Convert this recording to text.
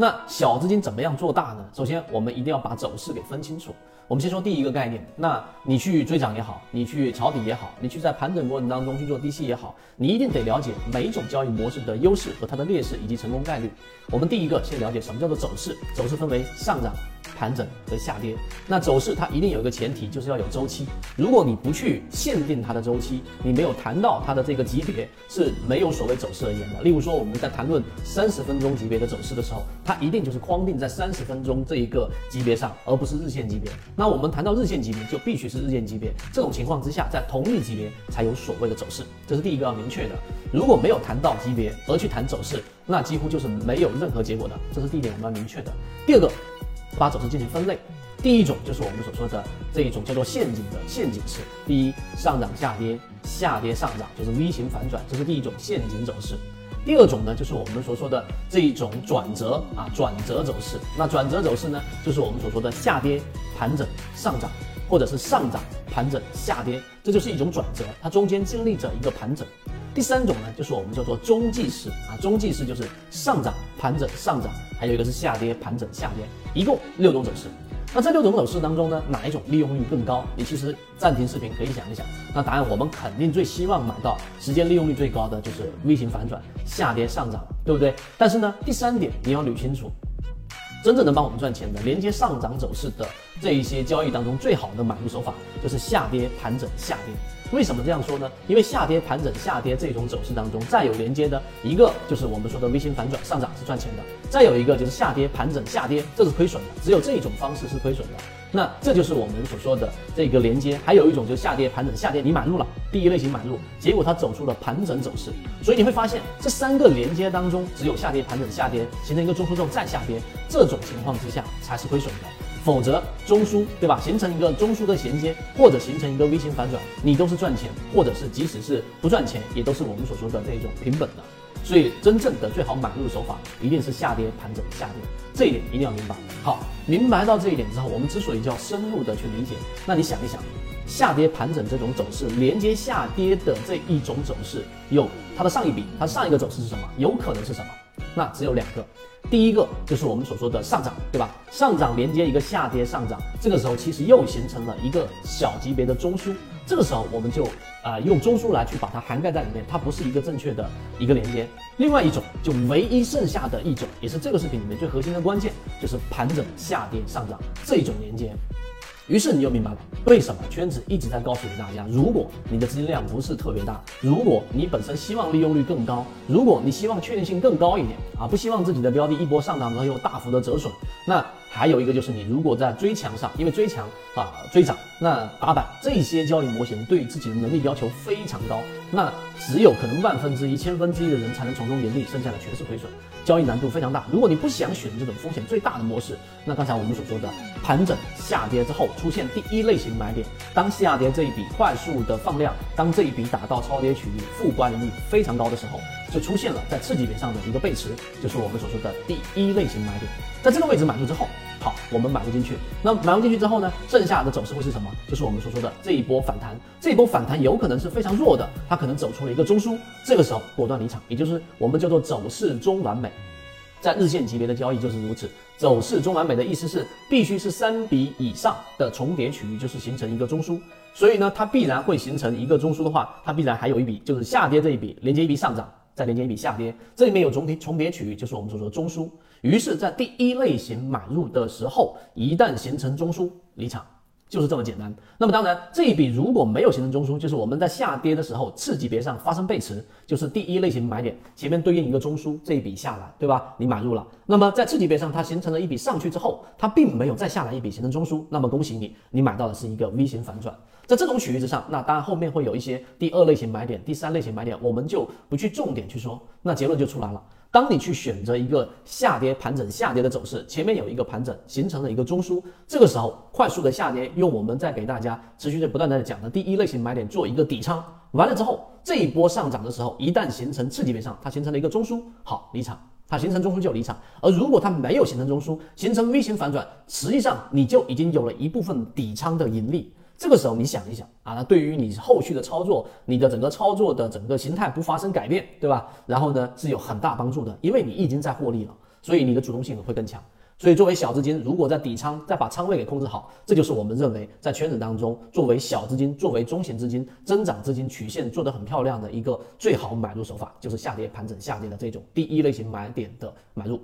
那小资金怎么样做大呢？首先，我们一定要把走势给分清楚。我们先说第一个概念，那你去追涨也好，你去抄底也好，你去在盘整过程当中去做低吸也好，你一定得了解每一种交易模式的优势和它的劣势以及成功概率。我们第一个先了解什么叫做走势，走势分为上涨。盘整和下跌，那走势它一定有一个前提，就是要有周期。如果你不去限定它的周期，你没有谈到它的这个级别，是没有所谓走势而言的。例如说，我们在谈论三十分钟级别的走势的时候，它一定就是框定在三十分钟这一个级别上，而不是日线级别。那我们谈到日线级别，就必须是日线级别。这种情况之下，在同一级别才有所谓的走势，这是第一个要明确的。如果没有谈到级别而去谈走势，那几乎就是没有任何结果的。这是第一点我们要明确的。第二个。把走势进行分类，第一种就是我们所说的这一种叫做陷阱的陷阱式。第一，上涨下跌，下跌上涨，就是 V 型反转，这是第一种陷阱走势。第二种呢，就是我们所说的这一种转折啊，转折走势。那转折走势呢，就是我们所说的下跌盘整上涨，或者是上涨盘整下跌，这就是一种转折，它中间经历着一个盘整。第三种呢，就是我们叫做中继式啊，中继式就是上涨盘整上涨，还有一个是下跌盘整下跌，一共六种走势。那这六种走势当中呢，哪一种利用率更高？你其实暂停视频可以想一想。那答案我们肯定最希望买到时间利用率最高的就是 V 型反转下跌上涨，对不对？但是呢，第三点你要捋清楚。真正能帮我们赚钱的连接上涨走势的这一些交易当中，最好的买入手法就是下跌盘整下跌。为什么这样说呢？因为下跌盘整下跌这种走势当中，再有连接的一个就是我们说的 V 型反转上涨是赚钱的，再有一个就是下跌盘整下跌，这是亏损的。只有这一种方式是亏损的。那这就是我们所说的这个连接，还有一种就是下跌盘整下跌，你买入了第一类型买入，结果它走出了盘整走势，所以你会发现这三个连接当中，只有下跌盘整下跌形成一个中枢之后再下跌，这种情况之下才是亏损的，否则中枢对吧，形成一个中枢的衔接或者形成一个 V 型反转，你都是赚钱，或者是即使是不赚钱，也都是我们所说的这种平本的。所以，真正的最好买入手法一定是下跌盘整下跌，这一点一定要明白。好，明白到这一点之后，我们之所以叫深入的去理解，那你想一想，下跌盘整这种走势，连接下跌的这一种走势，有它的上一笔，它上一个走势是什么？有可能是什么？那只有两个，第一个就是我们所说的上涨，对吧？上涨连接一个下跌上涨，这个时候其实又形成了一个小级别的中枢。这个时候我们就啊用中枢来去把它涵盖在里面，它不是一个正确的一个连接。另外一种就唯一剩下的一种，也是这个视频里面最核心的关键，就是盘整下跌上涨这种连接。于是你就明白了，为什么圈子一直在告诉给大家，如果你的资金量不是特别大，如果你本身希望利用率更高，如果你希望确定性更高一点啊，不希望自己的标的一波上涨之后又大幅的折损，那还有一个就是你如果在追强上，因为追强啊追涨，那打板这些交易模型对自己的能力要求非常高，那只有可能万分之一、千分之一的人才能从中盈利，剩下的全是亏损，交易难度非常大。如果你不想选这种风险最大的模式，那刚才我们所说的盘整下跌之后。出现第一类型买点，当下跌这一笔快速的放量，当这一笔打到超跌区域，负关联率非常高的时候，就出现了在次级别上的一个背驰，就是我们所说的第一类型买点。在这个位置买入之后，好，我们买入进去。那买入进去之后呢，剩下的走势会是什么？就是我们所说的这一波反弹。这一波反弹有可能是非常弱的，它可能走出了一个中枢，这个时候果断离场，也就是我们叫做走势中完美。在日线级别的交易就是如此，走势中完美的意思是必须是三笔以上的重叠区域，就是形成一个中枢。所以呢，它必然会形成一个中枢的话，它必然还有一笔就是下跌这一笔连接一笔上涨，再连接一笔下跌，这里面有重叠重叠区域，就是我们所说的中枢。于是，在第一类型买入的时候，一旦形成中枢，离场。就是这么简单。那么当然，这一笔如果没有形成中枢，就是我们在下跌的时候次级别上发生背驰，就是第一类型买点前面对应一个中枢，这一笔下来，对吧？你买入了。那么在次级别上它形成了一笔上去之后，它并没有再下来一笔形成中枢，那么恭喜你，你买到的是一个 V 型反转。在这种区域之上，那当然后面会有一些第二类型买点、第三类型买点，我们就不去重点去说。那结论就出来了。当你去选择一个下跌盘整下跌的走势，前面有一个盘整形成了一个中枢，这个时候快速的下跌，用我们在给大家持续在不断的讲的第一类型买点做一个底仓，完了之后这一波上涨的时候，一旦形成次级别上它形成了一个中枢，好离场，它形成中枢就离场。而如果它没有形成中枢，形成 V 型反转，实际上你就已经有了一部分底仓的盈利。这个时候你想一想啊，那对于你后续的操作，你的整个操作的整个形态不发生改变，对吧？然后呢是有很大帮助的，因为你已经在获利了。所以你的主动性会更强。所以作为小资金，如果在底仓再把仓位给控制好，这就是我们认为在圈子当中作为小资金、作为中型资金、增长资金曲线做得很漂亮的一个最好买入手法，就是下跌盘整下跌的这种第一类型买点的买入。